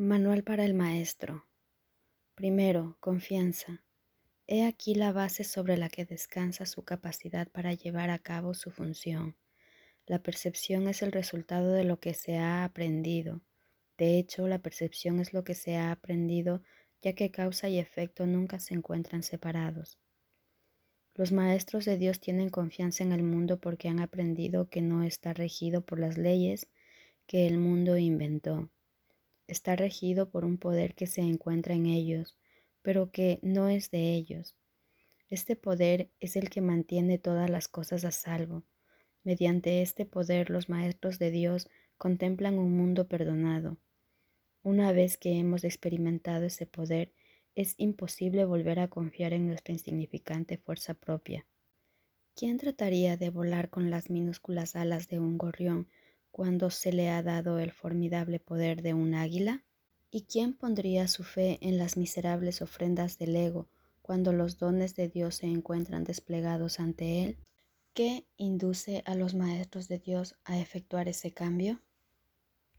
Manual para el maestro. Primero, confianza. He aquí la base sobre la que descansa su capacidad para llevar a cabo su función. La percepción es el resultado de lo que se ha aprendido. De hecho, la percepción es lo que se ha aprendido ya que causa y efecto nunca se encuentran separados. Los maestros de Dios tienen confianza en el mundo porque han aprendido que no está regido por las leyes que el mundo inventó está regido por un poder que se encuentra en ellos, pero que no es de ellos. Este poder es el que mantiene todas las cosas a salvo. Mediante este poder los maestros de Dios contemplan un mundo perdonado. Una vez que hemos experimentado ese poder, es imposible volver a confiar en nuestra insignificante fuerza propia. ¿Quién trataría de volar con las minúsculas alas de un gorrión cuando se le ha dado el formidable poder de un águila? ¿Y quién pondría su fe en las miserables ofrendas del ego cuando los dones de Dios se encuentran desplegados ante él? ¿Qué induce a los maestros de Dios a efectuar ese cambio?